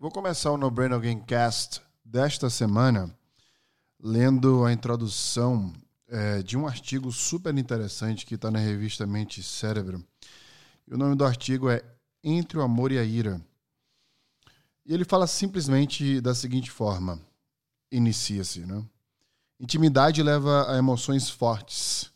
Vou começar o No Brain Again Cast desta semana lendo a introdução é, de um artigo super interessante que está na revista Mente e Cérebro. O nome do artigo é Entre o Amor e a Ira. E ele fala simplesmente da seguinte forma: inicia-se, né? Intimidade leva a emoções fortes,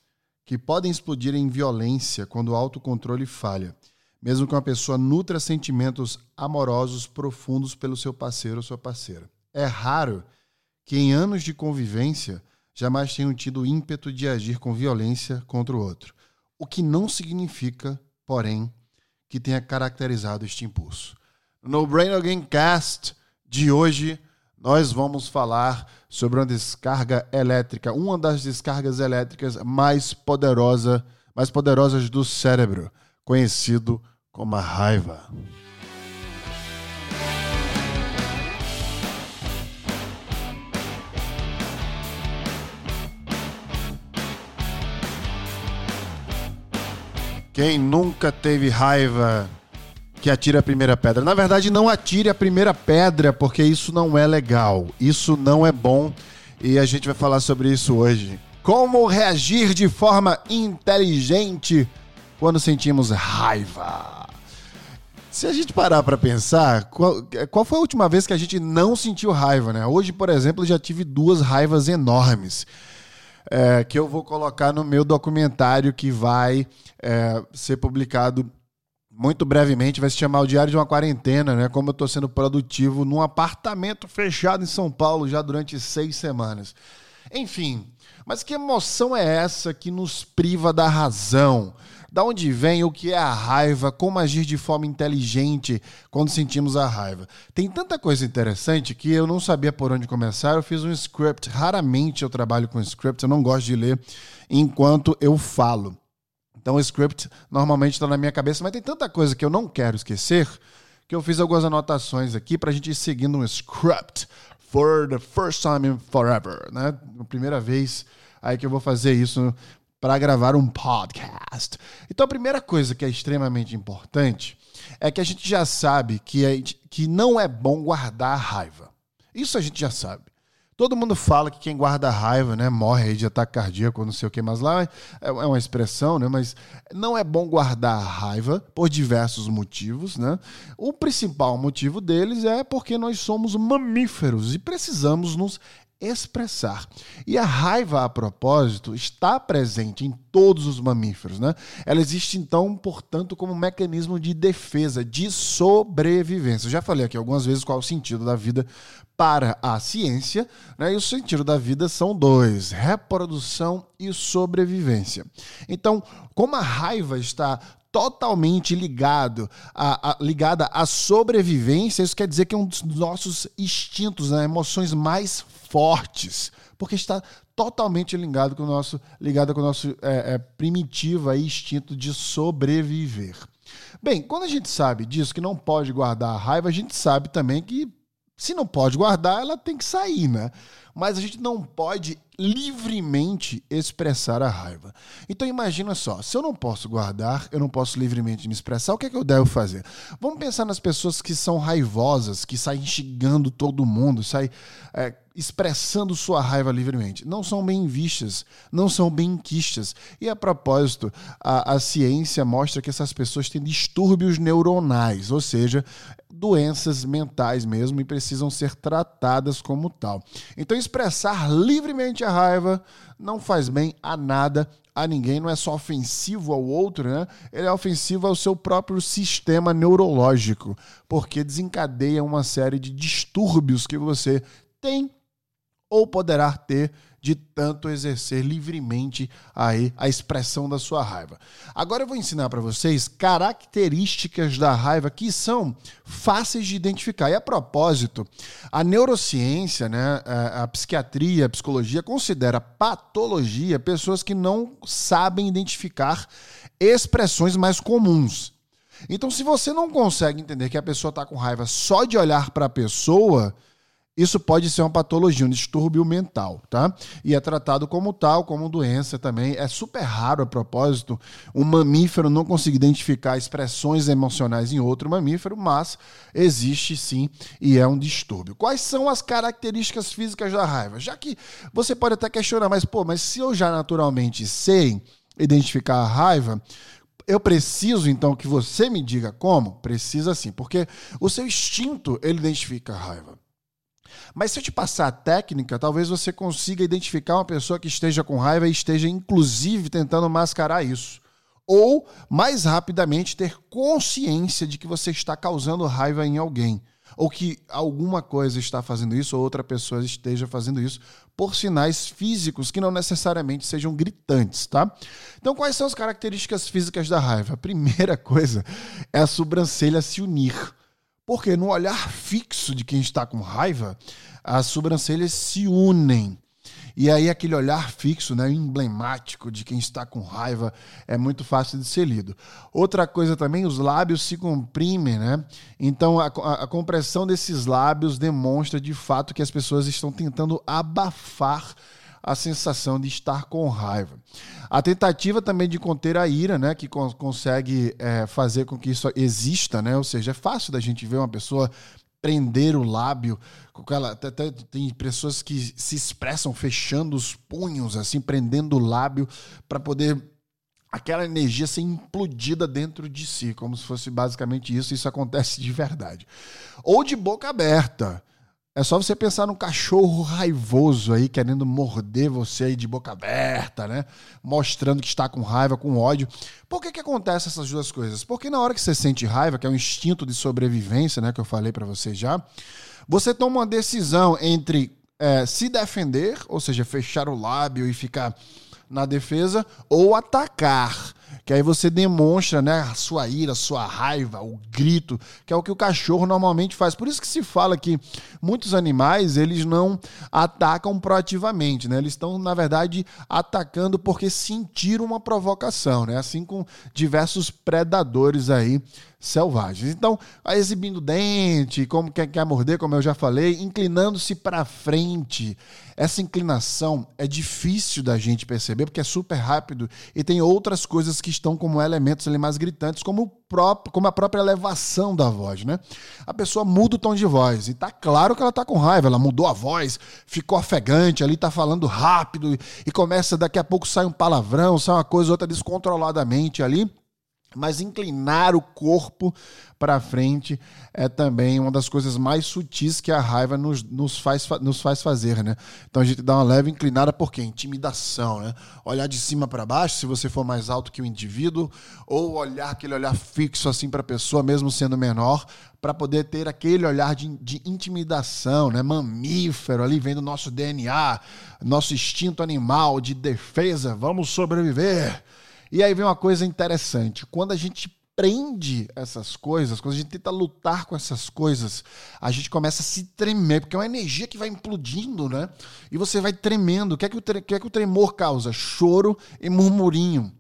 que podem explodir em violência quando o autocontrole falha mesmo que uma pessoa nutra sentimentos amorosos profundos pelo seu parceiro ou sua parceira. É raro que em anos de convivência jamais tenham tido ímpeto de agir com violência contra o outro, o que não significa, porém, que tenha caracterizado este impulso. No Brain Again Cast de hoje, nós vamos falar sobre uma descarga elétrica, uma das descargas elétricas mais poderosa, mais poderosas do cérebro, conhecido como a raiva. Quem nunca teve raiva que atire a primeira pedra? Na verdade, não atire a primeira pedra, porque isso não é legal. Isso não é bom. E a gente vai falar sobre isso hoje. Como reagir de forma inteligente quando sentimos raiva? Se a gente parar para pensar, qual, qual, foi a última vez que a gente não sentiu raiva, né? Hoje, por exemplo, já tive duas raivas enormes. É, que eu vou colocar no meu documentário que vai é, ser publicado muito brevemente. Vai se chamar O Diário de uma Quarentena, né? Como eu estou sendo produtivo num apartamento fechado em São Paulo já durante seis semanas. Enfim, mas que emoção é essa que nos priva da razão? Da onde vem o que é a raiva, como agir de forma inteligente quando sentimos a raiva. Tem tanta coisa interessante que eu não sabia por onde começar. Eu fiz um script, raramente eu trabalho com script, eu não gosto de ler enquanto eu falo. Então o script normalmente está na minha cabeça, mas tem tanta coisa que eu não quero esquecer que eu fiz algumas anotações aqui para a gente ir seguindo um script for the first time in forever, né? A primeira vez aí que eu vou fazer isso para gravar um podcast. Então, a primeira coisa que é extremamente importante é que a gente já sabe que, é, que não é bom guardar raiva. Isso a gente já sabe. Todo mundo fala que quem guarda raiva, né, morre de ataque cardíaco, não sei o que, mas lá é, é uma expressão, né, mas não é bom guardar raiva por diversos motivos, né? O principal motivo deles é porque nós somos mamíferos e precisamos nos expressar. E a raiva, a propósito, está presente em todos os mamíferos. Né? Ela existe, então, portanto, como um mecanismo de defesa, de sobrevivência. Eu já falei aqui algumas vezes qual é o sentido da vida para a ciência, né? e o sentido da vida são dois: reprodução e sobrevivência. Então, como a raiva está totalmente ligado a, a, ligada à sobrevivência, isso quer dizer que é um dos nossos instintos, né? emoções mais fortes, porque está totalmente ligado com o nosso, ligado com o nosso é, é, primitivo aí, instinto de sobreviver. Bem, quando a gente sabe disso, que não pode guardar a raiva, a gente sabe também que se não pode guardar, ela tem que sair, né? Mas a gente não pode livremente expressar a raiva. Então imagina só, se eu não posso guardar, eu não posso livremente me expressar, o que é que eu devo fazer? Vamos pensar nas pessoas que são raivosas, que saem xingando todo mundo, saem é, expressando sua raiva livremente. Não são bem vistas, não são bem quistas. E a propósito, a, a ciência mostra que essas pessoas têm distúrbios neuronais, ou seja, doenças mentais mesmo e precisam ser tratadas como tal. Então, expressar livremente a raiva não faz bem a nada, a ninguém, não é só ofensivo ao outro, né? Ele é ofensivo ao seu próprio sistema neurológico, porque desencadeia uma série de distúrbios que você tem ou poderá ter de tanto exercer livremente aí a expressão da sua raiva. Agora eu vou ensinar para vocês características da raiva que são fáceis de identificar. E a propósito, a neurociência, né, a psiquiatria, a psicologia considera patologia pessoas que não sabem identificar expressões mais comuns. Então, se você não consegue entender que a pessoa está com raiva só de olhar para a pessoa, isso pode ser uma patologia, um distúrbio mental, tá? E é tratado como tal, como doença também. É super raro, a propósito, um mamífero não conseguir identificar expressões emocionais em outro mamífero, mas existe sim e é um distúrbio. Quais são as características físicas da raiva? Já que você pode até questionar, mas pô, mas se eu já naturalmente sei identificar a raiva, eu preciso então que você me diga como? Precisa sim, porque o seu instinto ele identifica a raiva. Mas se eu te passar a técnica, talvez você consiga identificar uma pessoa que esteja com raiva e esteja, inclusive, tentando mascarar isso. Ou, mais rapidamente, ter consciência de que você está causando raiva em alguém. Ou que alguma coisa está fazendo isso, ou outra pessoa esteja fazendo isso, por sinais físicos que não necessariamente sejam gritantes, tá? Então, quais são as características físicas da raiva? A primeira coisa é a sobrancelha se unir. Porque no olhar fixo de quem está com raiva, as sobrancelhas se unem. E aí aquele olhar fixo, né, emblemático de quem está com raiva, é muito fácil de ser lido. Outra coisa também, os lábios se comprimem, né? Então a, a, compressão desses lábios demonstra de fato que as pessoas estão tentando abafar a sensação de estar com raiva. A tentativa também de conter a ira, né, que con consegue é, fazer com que isso exista, né, ou seja, é fácil da gente ver uma pessoa prender o lábio, tem pessoas que se expressam fechando os punhos, assim, prendendo o lábio para poder aquela energia ser implodida dentro de si, como se fosse basicamente isso, isso acontece de verdade. Ou de boca aberta. É só você pensar num cachorro raivoso aí, querendo morder você aí de boca aberta, né? Mostrando que está com raiva, com ódio. Por que que acontece essas duas coisas? Porque na hora que você sente raiva, que é um instinto de sobrevivência, né? Que eu falei para você já, você toma uma decisão entre é, se defender, ou seja, fechar o lábio e ficar na defesa, ou atacar que aí você demonstra né, a sua ira, a sua raiva, o grito, que é o que o cachorro normalmente faz. Por isso que se fala que muitos animais eles não atacam proativamente, né? Eles estão, na verdade, atacando porque sentiram uma provocação, né? Assim com diversos predadores aí selvagens. Então, exibindo dente, como quer, quer morder, como eu já falei, inclinando-se para frente. Essa inclinação é difícil da gente perceber porque é super rápido e tem outras coisas que estão como elementos ali mais gritantes, como, próprio, como a própria elevação da voz, né? A pessoa muda o tom de voz e tá claro que ela tá com raiva, ela mudou a voz, ficou ofegante, ali tá falando rápido e começa daqui a pouco sai um palavrão, sai uma coisa outra descontroladamente ali mas inclinar o corpo para frente é também uma das coisas mais sutis que a raiva nos, nos, faz, nos faz fazer, né? Então a gente dá uma leve inclinada porque intimidação, né? Olhar de cima para baixo, se você for mais alto que o indivíduo, ou olhar aquele olhar fixo assim para a pessoa, mesmo sendo menor, para poder ter aquele olhar de, de intimidação, né? Mamífero ali vendo nosso DNA, nosso instinto animal de defesa, vamos sobreviver. E aí vem uma coisa interessante. Quando a gente prende essas coisas, quando a gente tenta lutar com essas coisas, a gente começa a se tremer, porque é uma energia que vai implodindo, né? E você vai tremendo. O que é que o, tre que é que o tremor causa? Choro e murmurinho.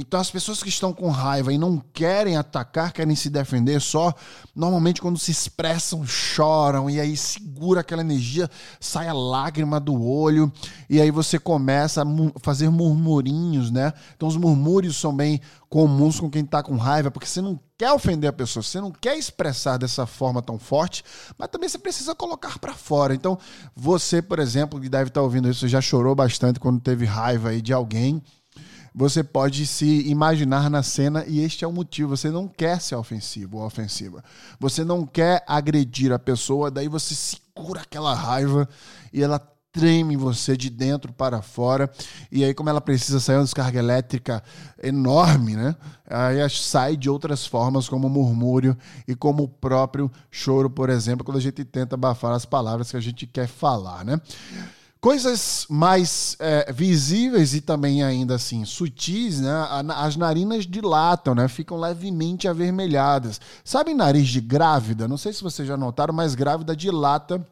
Então, as pessoas que estão com raiva e não querem atacar, querem se defender só, normalmente quando se expressam, choram e aí segura aquela energia, sai a lágrima do olho e aí você começa a fazer murmurinhos, né? Então, os murmúrios são bem comuns com quem está com raiva, porque você não quer ofender a pessoa, você não quer expressar dessa forma tão forte, mas também você precisa colocar para fora. Então, você, por exemplo, que deve estar tá ouvindo isso, já chorou bastante quando teve raiva aí de alguém você pode se imaginar na cena e este é o motivo. Você não quer ser ofensivo ou ofensiva. Você não quer agredir a pessoa, daí você segura aquela raiva e ela treme você de dentro para fora. E aí, como ela precisa sair uma descarga elétrica enorme, né? Aí sai de outras formas, como murmúrio e como o próprio choro, por exemplo, quando a gente tenta abafar as palavras que a gente quer falar, né? Coisas mais é, visíveis e também ainda assim sutis, né? As narinas dilatam, né? Ficam levemente avermelhadas. Sabe nariz de grávida? Não sei se vocês já notaram, mas grávida dilata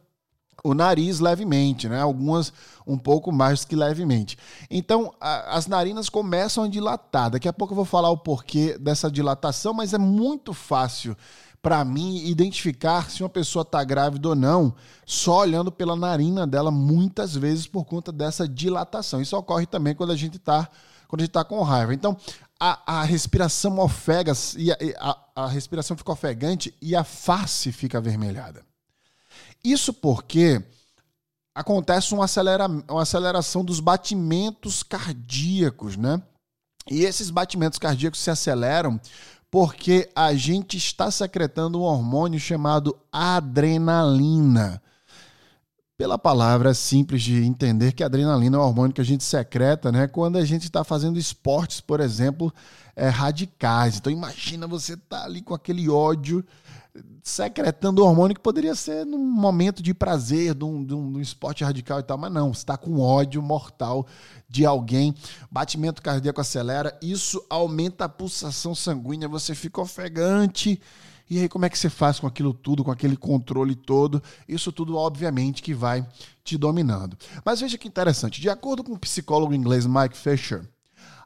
o nariz levemente, né? Algumas um pouco mais que levemente. Então, a, as narinas começam a dilatar. Daqui a pouco eu vou falar o porquê dessa dilatação, mas é muito fácil para mim identificar se uma pessoa está grávida ou não, só olhando pela narina dela, muitas vezes por conta dessa dilatação. Isso ocorre também quando a gente está quando a gente está com raiva. Então, a, a respiração ofega, e a, a, a respiração fica ofegante e a face fica avermelhada. Isso porque acontece uma, acelera, uma aceleração dos batimentos cardíacos, né? E esses batimentos cardíacos se aceleram porque a gente está secretando um hormônio chamado adrenalina. Pela palavra simples de entender que a adrenalina é um hormônio que a gente secreta, né? Quando a gente está fazendo esportes, por exemplo, é, radicais. Então imagina você tá ali com aquele ódio secretando hormônio que poderia ser num momento de prazer, de um, de um, de um esporte radical e tal, mas não, está com ódio mortal de alguém, batimento cardíaco acelera, isso aumenta a pulsação sanguínea, você fica ofegante. E aí, como é que você faz com aquilo tudo, com aquele controle todo? Isso tudo, obviamente, que vai te dominando. Mas veja que interessante, de acordo com o psicólogo inglês Mike Fisher,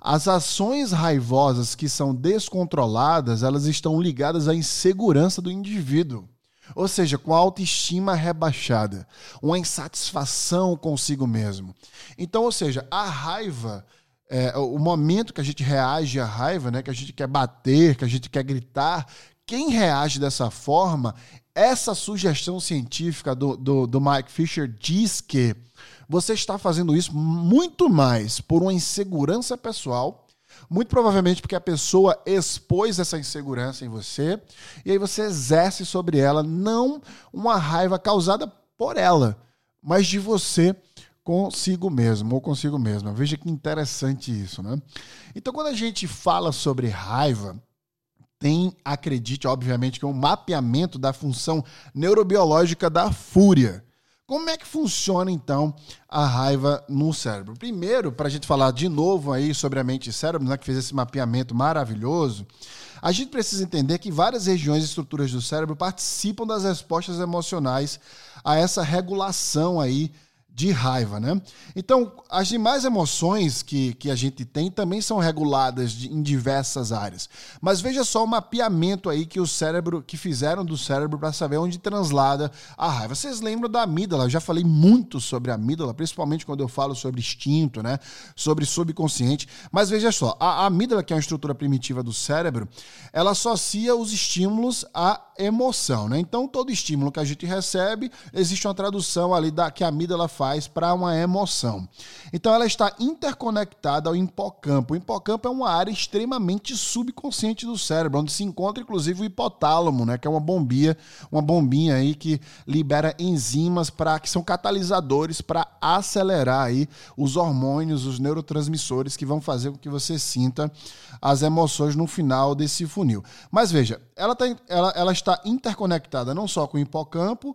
as ações raivosas que são descontroladas, elas estão ligadas à insegurança do indivíduo. Ou seja, com a autoestima rebaixada, uma insatisfação consigo mesmo. Então, ou seja, a raiva, é, o momento que a gente reage à raiva, né, que a gente quer bater, que a gente quer gritar, quem reage dessa forma, essa sugestão científica do, do, do Mike Fisher diz que você está fazendo isso muito mais por uma insegurança pessoal, muito provavelmente porque a pessoa expôs essa insegurança em você, e aí você exerce sobre ela não uma raiva causada por ela, mas de você consigo mesmo ou consigo mesma. Veja que interessante isso, né? Então, quando a gente fala sobre raiva, tem, acredite, obviamente, que é um mapeamento da função neurobiológica da fúria. Como é que funciona então a raiva no cérebro? Primeiro, para a gente falar de novo aí sobre a mente e cérebro, né, que fez esse mapeamento maravilhoso, a gente precisa entender que várias regiões e estruturas do cérebro participam das respostas emocionais a essa regulação aí de raiva, né? Então, as demais emoções que, que a gente tem também são reguladas de, em diversas áreas. Mas veja só o mapeamento aí que o cérebro, que fizeram do cérebro para saber onde translada a raiva. Vocês lembram da amígdala? Eu já falei muito sobre a amígdala, principalmente quando eu falo sobre instinto, né? Sobre subconsciente. Mas veja só, a, a amígdala, que é uma estrutura primitiva do cérebro, ela associa os estímulos à emoção, né? Então, todo estímulo que a gente recebe, existe uma tradução ali da que a amígdala faz para uma emoção. Então ela está interconectada ao hipocampo. O hipocampo é uma área extremamente subconsciente do cérebro, onde se encontra inclusive o hipotálamo, né, que é uma bombinha, uma bombinha aí que libera enzimas para que são catalisadores para acelerar aí os hormônios, os neurotransmissores que vão fazer com que você sinta as emoções no final desse funil. Mas veja, ela, tá, ela, ela está interconectada não só com o hipocampo,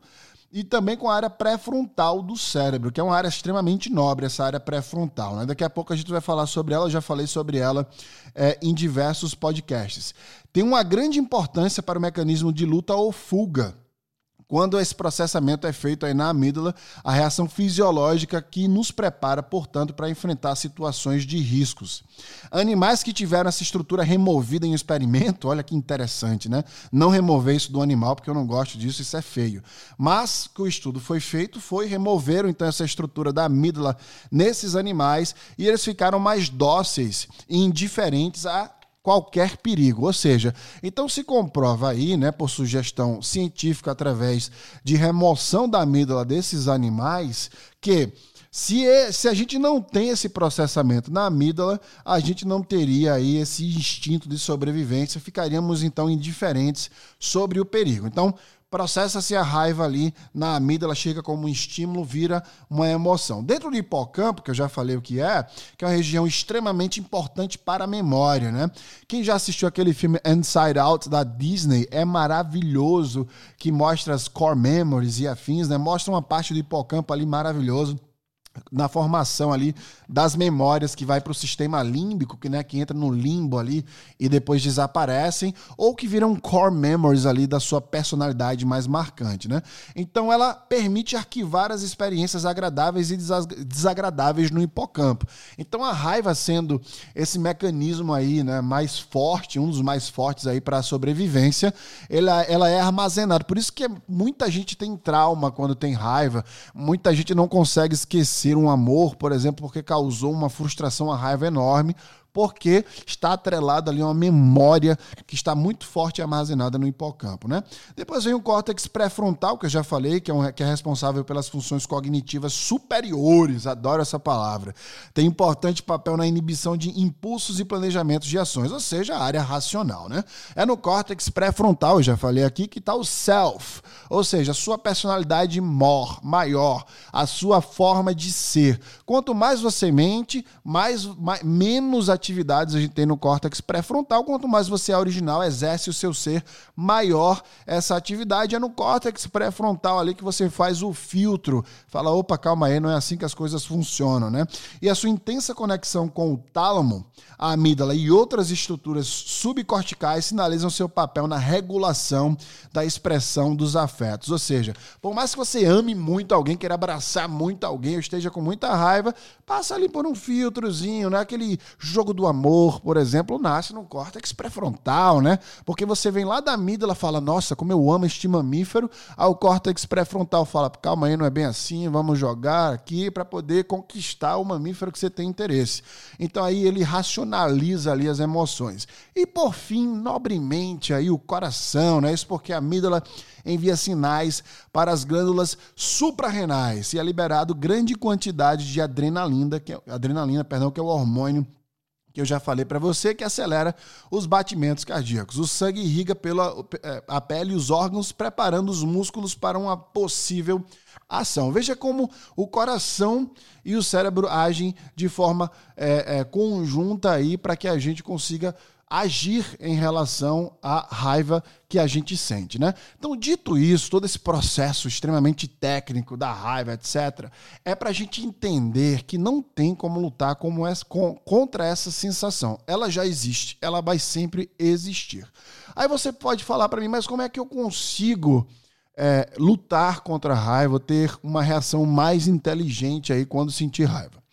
e também com a área pré-frontal do cérebro, que é uma área extremamente nobre, essa área pré-frontal. Né? Daqui a pouco a gente vai falar sobre ela, eu já falei sobre ela é, em diversos podcasts. Tem uma grande importância para o mecanismo de luta ou fuga quando esse processamento é feito aí na amígdala, a reação fisiológica que nos prepara, portanto, para enfrentar situações de riscos. Animais que tiveram essa estrutura removida em experimento, olha que interessante, né? Não remover isso do animal, porque eu não gosto disso, isso é feio. Mas que o estudo foi feito, foi removeram então essa estrutura da amígdala nesses animais e eles ficaram mais dóceis e indiferentes a qualquer perigo. Ou seja, então se comprova aí, né, por sugestão científica através de remoção da amígdala desses animais, que se, se a gente não tem esse processamento na amígdala, a gente não teria aí esse instinto de sobrevivência, ficaríamos então indiferentes sobre o perigo. Então, processa-se a raiva ali na amígdala, chega como um estímulo, vira uma emoção. Dentro do hipocampo, que eu já falei o que é, que é uma região extremamente importante para a memória, né? Quem já assistiu aquele filme Inside Out da Disney é maravilhoso, que mostra as core memories e afins, né? Mostra uma parte do hipocampo ali maravilhoso na formação ali das memórias que vai para o sistema límbico, que, né, que entra no limbo ali e depois desaparecem, ou que viram core memories ali da sua personalidade mais marcante, né? Então ela permite arquivar as experiências agradáveis e desagradáveis no hipocampo. Então a raiva sendo esse mecanismo aí, né, mais forte, um dos mais fortes aí para a sobrevivência, ela, ela é armazenada. Por isso que muita gente tem trauma quando tem raiva, muita gente não consegue esquecer ser um amor, por exemplo, porque causou uma frustração, uma raiva enorme, porque está atrelado ali uma memória que está muito forte armazenada no hipocampo, né? Depois vem o córtex pré-frontal, que eu já falei, que é, um, que é responsável pelas funções cognitivas superiores, adoro essa palavra. Tem importante papel na inibição de impulsos e planejamentos de ações, ou seja, a área racional, né? É no córtex pré-frontal, eu já falei aqui, que está o self, ou seja, a sua personalidade mor, maior, a sua forma de ser. Quanto mais você mente, mais, mais menos atividade atividades a gente tem no córtex pré-frontal. Quanto mais você é original, exerce o seu ser, maior essa atividade. É no córtex pré-frontal ali que você faz o filtro. Fala, opa, calma aí, não é assim que as coisas funcionam, né? E a sua intensa conexão com o tálamo, a amígdala e outras estruturas subcorticais sinalizam seu papel na regulação da expressão dos afetos. Ou seja, por mais que você ame muito alguém, queira abraçar muito alguém, ou esteja com muita raiva, passa ali por um filtrozinho, né? Aquele jogo do amor, por exemplo, nasce no córtex pré-frontal, né? Porque você vem lá da amígdala fala, nossa, como eu amo este mamífero, aí o córtex pré-frontal fala, calma aí, não é bem assim, vamos jogar aqui para poder conquistar o mamífero que você tem interesse. Então aí ele racionaliza ali as emoções. E por fim, nobremente aí o coração, né? Isso porque a amígdala envia sinais para as glândulas suprarrenais e é liberado grande quantidade de adrenalina, que é, adrenalina, perdão, que é o hormônio que eu já falei para você, que acelera os batimentos cardíacos. O sangue irriga pela é, a pele e os órgãos, preparando os músculos para uma possível ação. Veja como o coração e o cérebro agem de forma é, é, conjunta aí para que a gente consiga agir em relação à raiva que a gente sente, né? Então, dito isso, todo esse processo extremamente técnico da raiva, etc., é para a gente entender que não tem como lutar como com, contra essa sensação. Ela já existe, ela vai sempre existir. Aí você pode falar para mim, mas como é que eu consigo é, lutar contra a raiva, ter uma reação mais inteligente aí quando sentir raiva?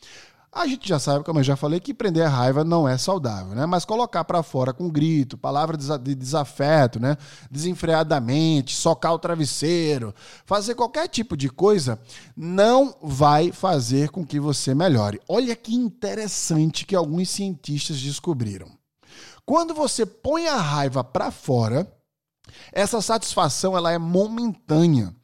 A gente já sabe, como eu já falei, que prender a raiva não é saudável, né? Mas colocar para fora com grito, palavra de desafeto, né? Desenfreadamente, socar o travesseiro, fazer qualquer tipo de coisa não vai fazer com que você melhore. Olha que interessante que alguns cientistas descobriram. Quando você põe a raiva para fora, essa satisfação ela é momentânea.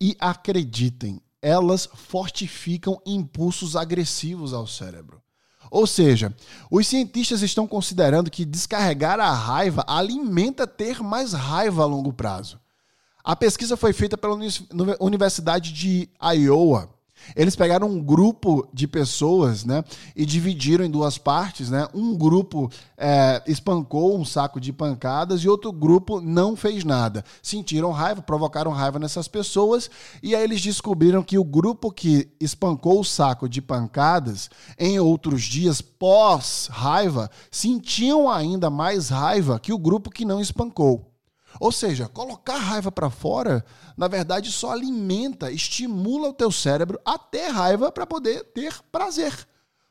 E acreditem, elas fortificam impulsos agressivos ao cérebro. Ou seja, os cientistas estão considerando que descarregar a raiva alimenta ter mais raiva a longo prazo. A pesquisa foi feita pela Universidade de Iowa eles pegaram um grupo de pessoas, né, e dividiram em duas partes, né? Um grupo é, espancou um saco de pancadas e outro grupo não fez nada. Sentiram raiva, provocaram raiva nessas pessoas e aí eles descobriram que o grupo que espancou o saco de pancadas em outros dias pós raiva sentiam ainda mais raiva que o grupo que não espancou. Ou seja, colocar raiva para fora, na verdade, só alimenta, estimula o teu cérebro a ter raiva para poder ter prazer.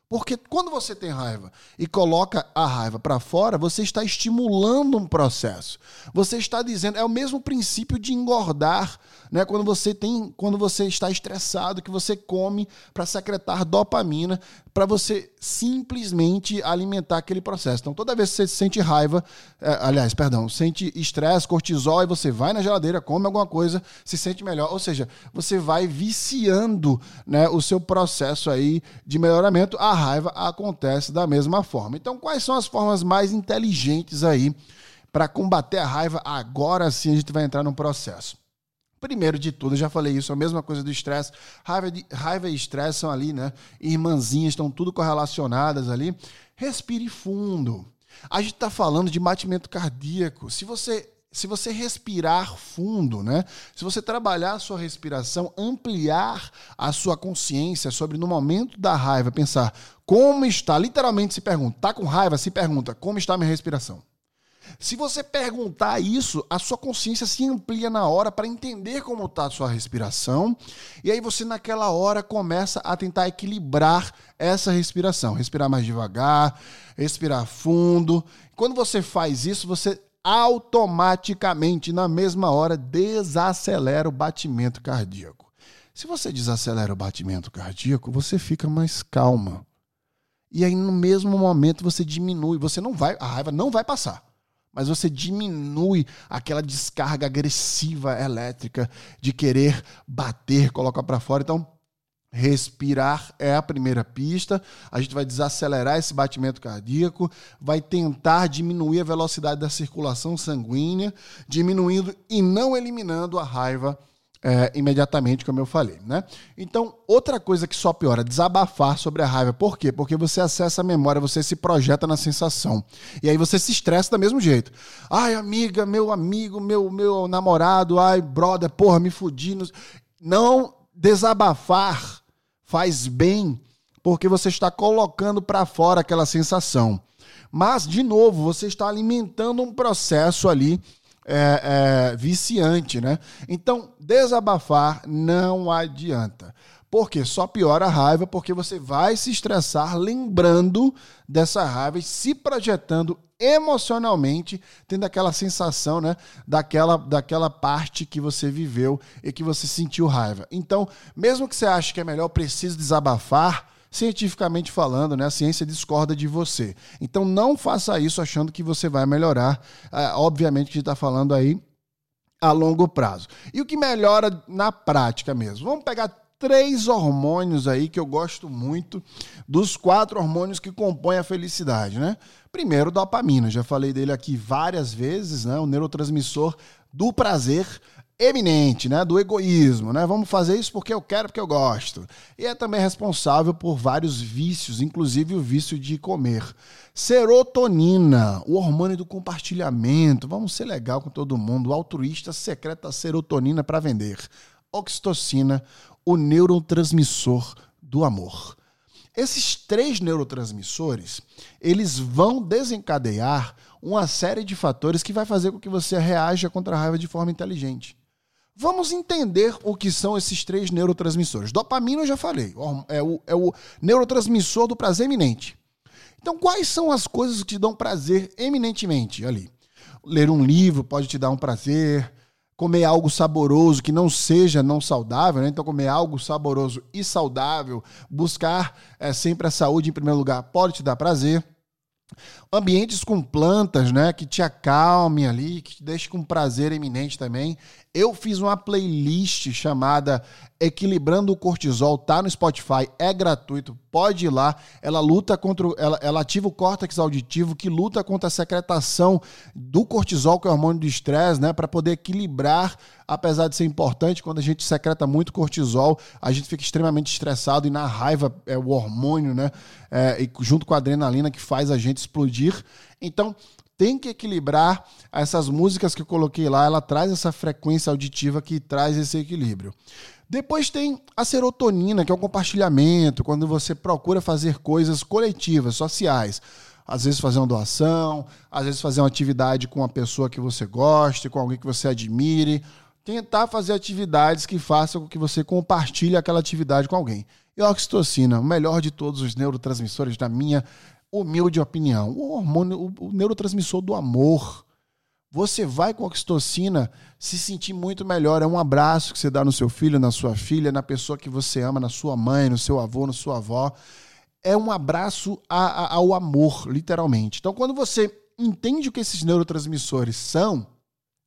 Porque quando você tem raiva e coloca a raiva para fora, você está estimulando um processo. Você está dizendo, é o mesmo princípio de engordar, né? Quando você tem, quando você está estressado, que você come para secretar dopamina, para você simplesmente alimentar aquele processo. Então, toda vez que você sente raiva, é, aliás, perdão, sente estresse, cortisol, e você vai na geladeira, come alguma coisa, se sente melhor. Ou seja, você vai viciando né, o seu processo aí de melhoramento. A raiva acontece da mesma forma. Então, quais são as formas mais inteligentes aí para combater a raiva? Agora sim a gente vai entrar no processo. Primeiro de tudo, já falei isso, a mesma coisa do estresse. Raiva, raiva e estresse são ali, né? Irmãzinhas, estão tudo correlacionadas ali. Respire fundo. A gente está falando de batimento cardíaco. Se você se você respirar fundo, né? Se você trabalhar a sua respiração, ampliar a sua consciência sobre no momento da raiva, pensar como está, literalmente se pergunta, tá com raiva, se pergunta, como está a minha respiração? Se você perguntar isso, a sua consciência se amplia na hora para entender como está a sua respiração. E aí você, naquela hora, começa a tentar equilibrar essa respiração. Respirar mais devagar, respirar fundo. Quando você faz isso, você automaticamente, na mesma hora, desacelera o batimento cardíaco. Se você desacelera o batimento cardíaco, você fica mais calma. E aí, no mesmo momento, você diminui. Você não vai, a raiva não vai passar. Mas você diminui aquela descarga agressiva elétrica de querer bater, colocar para fora. Então, Respirar é a primeira pista. A gente vai desacelerar esse batimento cardíaco, vai tentar diminuir a velocidade da circulação sanguínea, diminuindo e não eliminando a raiva é, imediatamente, como eu falei, né? Então, outra coisa que só piora, desabafar sobre a raiva. Por quê? Porque você acessa a memória, você se projeta na sensação. E aí você se estressa do mesmo jeito. Ai, amiga, meu amigo, meu, meu namorado, ai, brother, porra, me fudi. Não desabafar faz bem porque você está colocando para fora aquela sensação. Mas, de novo, você está alimentando um processo ali é, é, viciante, né? Então, desabafar não adianta. Porque só piora a raiva, porque você vai se estressar lembrando dessa raiva e se projetando emocionalmente, tendo aquela sensação, né, daquela, daquela parte que você viveu e que você sentiu raiva. Então, mesmo que você ache que é melhor, preciso desabafar, cientificamente falando, né, a ciência discorda de você. Então, não faça isso achando que você vai melhorar. É, obviamente que a gente está falando aí a longo prazo. E o que melhora na prática mesmo? Vamos pegar três hormônios aí que eu gosto muito, dos quatro hormônios que compõem a felicidade, né? Primeiro, dopamina, já falei dele aqui várias vezes, né? O neurotransmissor do prazer eminente, né, do egoísmo, né? Vamos fazer isso porque eu quero, porque eu gosto. E é também responsável por vários vícios, inclusive o vício de comer. Serotonina, o hormônio do compartilhamento. Vamos ser legal com todo mundo. O altruísta secreta serotonina para vender. Oxitocina, o neurotransmissor do amor. Esses três neurotransmissores, eles vão desencadear uma série de fatores que vai fazer com que você reaja contra a raiva de forma inteligente. Vamos entender o que são esses três neurotransmissores. Dopamina eu já falei, é o, é o neurotransmissor do prazer eminente. Então, quais são as coisas que te dão prazer eminentemente ali? Ler um livro pode te dar um prazer, comer algo saboroso que não seja não saudável, né? então comer algo saboroso e saudável, buscar é, sempre a saúde em primeiro lugar pode te dar prazer. Ambientes com plantas, né, que te acalmem ali, que te deixem com prazer eminente também. Eu fiz uma playlist chamada Equilibrando o Cortisol, tá no Spotify, é gratuito, pode ir lá. Ela luta contra, ela, ela ativa o córtex auditivo que luta contra a secretação do cortisol, que é o hormônio do estresse, né, para poder equilibrar, apesar de ser importante, quando a gente secreta muito cortisol, a gente fica extremamente estressado e na raiva é o hormônio, né, é, junto com a adrenalina que faz a gente explodir. Então, tem que equilibrar essas músicas que eu coloquei lá, ela traz essa frequência auditiva que traz esse equilíbrio. Depois tem a serotonina, que é o compartilhamento, quando você procura fazer coisas coletivas, sociais. Às vezes fazer uma doação, às vezes fazer uma atividade com uma pessoa que você goste, com alguém que você admire. Tentar fazer atividades que façam com que você compartilhe aquela atividade com alguém. E a oxitocina, o melhor de todos os neurotransmissores, na minha humilde opinião, o hormônio, o neurotransmissor do amor. Você vai com oxitocina se sentir muito melhor. É um abraço que você dá no seu filho, na sua filha, na pessoa que você ama, na sua mãe, no seu avô, na sua avó. É um abraço a, a, ao amor, literalmente. Então, quando você entende o que esses neurotransmissores são,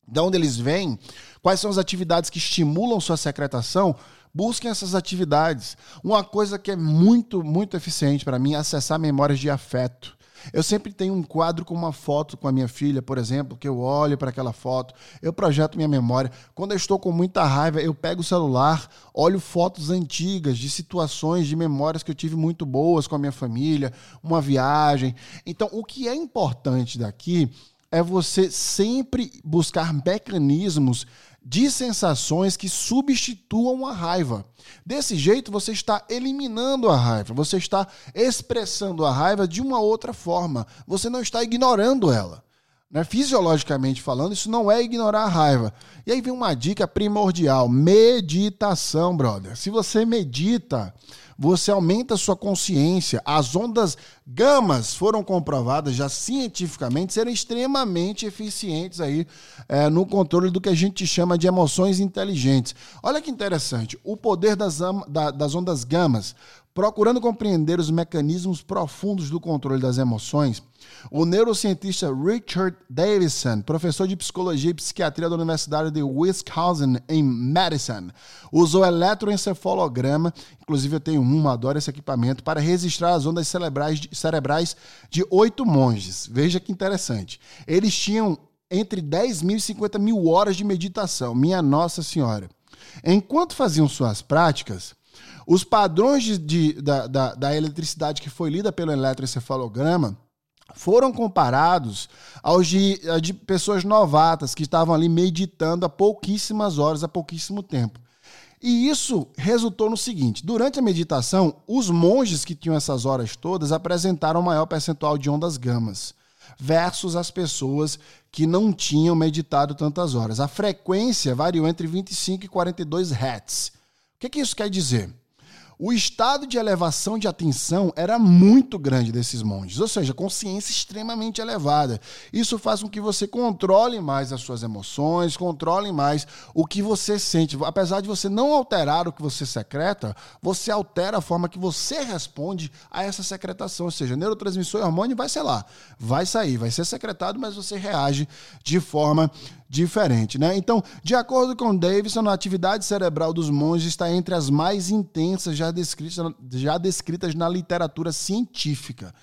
de onde eles vêm, quais são as atividades que estimulam sua secretação, busquem essas atividades. Uma coisa que é muito, muito eficiente para mim é acessar memórias de afeto. Eu sempre tenho um quadro com uma foto com a minha filha, por exemplo, que eu olho para aquela foto, eu projeto minha memória. Quando eu estou com muita raiva, eu pego o celular, olho fotos antigas de situações, de memórias que eu tive muito boas com a minha família, uma viagem. Então, o que é importante daqui é você sempre buscar mecanismos de sensações que substituam a raiva. Desse jeito, você está eliminando a raiva, você está expressando a raiva de uma outra forma, você não está ignorando ela. Né? Fisiologicamente falando, isso não é ignorar a raiva. E aí vem uma dica primordial: meditação, brother. Se você medita, você aumenta a sua consciência. As ondas gamas foram comprovadas já cientificamente serem extremamente eficientes aí é, no controle do que a gente chama de emoções inteligentes. Olha que interessante, o poder das, das ondas gamas, procurando compreender os mecanismos profundos do controle das emoções o neurocientista Richard Davidson, professor de psicologia e psiquiatria da Universidade de Wisconsin, em Madison, usou eletroencefalograma, inclusive eu tenho um, adoro esse equipamento, para registrar as ondas cerebrais de, cerebrais de oito monges. Veja que interessante. Eles tinham entre 10 mil e 50 mil horas de meditação. Minha Nossa Senhora. Enquanto faziam suas práticas, os padrões de, de, da, da, da eletricidade que foi lida pelo eletroencefalograma foram comparados aos de, de pessoas novatas que estavam ali meditando há pouquíssimas horas, há pouquíssimo tempo. E isso resultou no seguinte: durante a meditação, os monges que tinham essas horas todas apresentaram maior percentual de ondas gamas, versus as pessoas que não tinham meditado tantas horas. A frequência variou entre 25 e 42 Hz. O que, que isso quer dizer? O estado de elevação de atenção era muito grande desses monges, ou seja, consciência extremamente elevada. Isso faz com que você controle mais as suas emoções, controle mais o que você sente. Apesar de você não alterar o que você secreta, você altera a forma que você responde a essa secretação. Ou seja, neurotransmissor e hormônio vai ser lá, vai sair, vai ser secretado, mas você reage de forma diferente, né? Então, de acordo com Davidson, a atividade cerebral dos monges está entre as mais intensas já descritas, já descritas na literatura científica.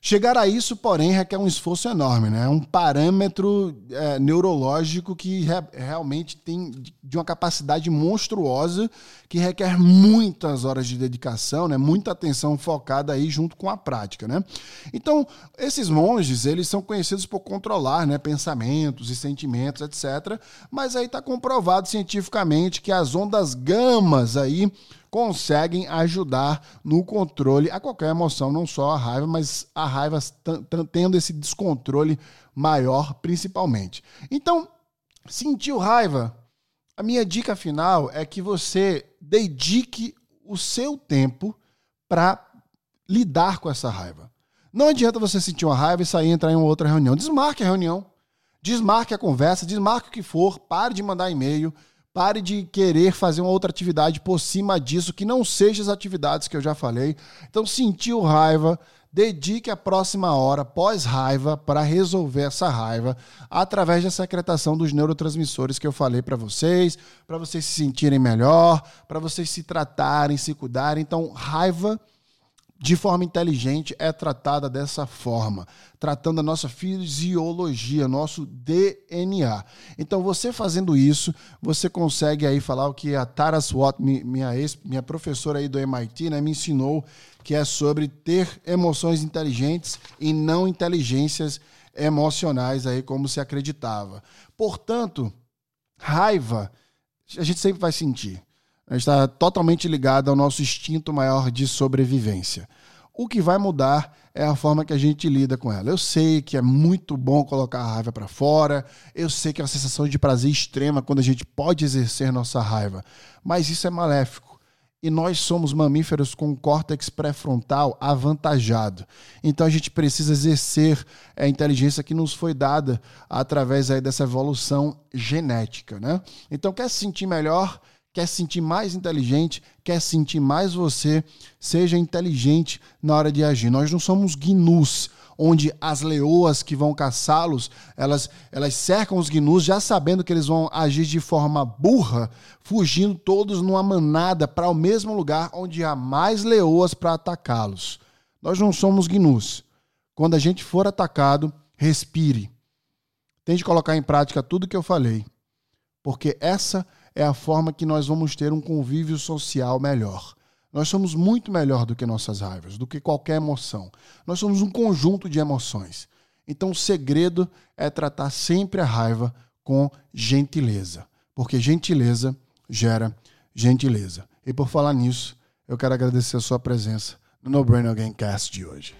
Chegar a isso, porém, requer um esforço enorme, né? É um parâmetro é, neurológico que re realmente tem de uma capacidade monstruosa que requer muitas horas de dedicação, né? Muita atenção focada aí junto com a prática, né? Então, esses monges, eles são conhecidos por controlar, né? Pensamentos e sentimentos, etc. Mas aí está comprovado cientificamente que as ondas gamas aí conseguem ajudar no controle a qualquer emoção, não só a raiva, mas a raiva tendo esse descontrole maior, principalmente. Então, sentiu raiva? A minha dica final é que você dedique o seu tempo para lidar com essa raiva. Não adianta você sentir uma raiva e sair e entrar em uma outra reunião. Desmarque a reunião, desmarque a conversa, desmarque o que for, pare de mandar e-mail, Pare de querer fazer uma outra atividade por cima disso, que não seja as atividades que eu já falei. Então, sentiu raiva, dedique a próxima hora pós-raiva para resolver essa raiva através da secretação dos neurotransmissores que eu falei para vocês, para vocês se sentirem melhor, para vocês se tratarem, se cuidarem. Então, raiva de forma inteligente é tratada dessa forma, tratando a nossa fisiologia, nosso DNA. Então, você fazendo isso, você consegue aí falar o que a Tara Swat, minha, ex, minha professora aí do MIT, né, me ensinou, que é sobre ter emoções inteligentes e não inteligências emocionais aí como se acreditava. Portanto, raiva a gente sempre vai sentir está totalmente ligado ao nosso instinto maior de sobrevivência. O que vai mudar é a forma que a gente lida com ela. Eu sei que é muito bom colocar a raiva para fora, eu sei que é uma sensação de prazer extrema quando a gente pode exercer nossa raiva, mas isso é maléfico. E nós somos mamíferos com córtex pré-frontal avantajado. Então a gente precisa exercer a inteligência que nos foi dada através aí dessa evolução genética, né? Então quer se sentir melhor? Quer se sentir mais inteligente, quer sentir mais você, seja inteligente na hora de agir. Nós não somos gnus, onde as leoas que vão caçá-los, elas, elas cercam os gnus já sabendo que eles vão agir de forma burra, fugindo todos numa manada para o mesmo lugar onde há mais leoas para atacá-los. Nós não somos gnus. Quando a gente for atacado, respire. Tente colocar em prática tudo que eu falei, porque essa é é a forma que nós vamos ter um convívio social melhor. Nós somos muito melhor do que nossas raivas, do que qualquer emoção. Nós somos um conjunto de emoções. Então o segredo é tratar sempre a raiva com gentileza, porque gentileza gera gentileza. E por falar nisso, eu quero agradecer a sua presença no No Brain Again Cast de hoje.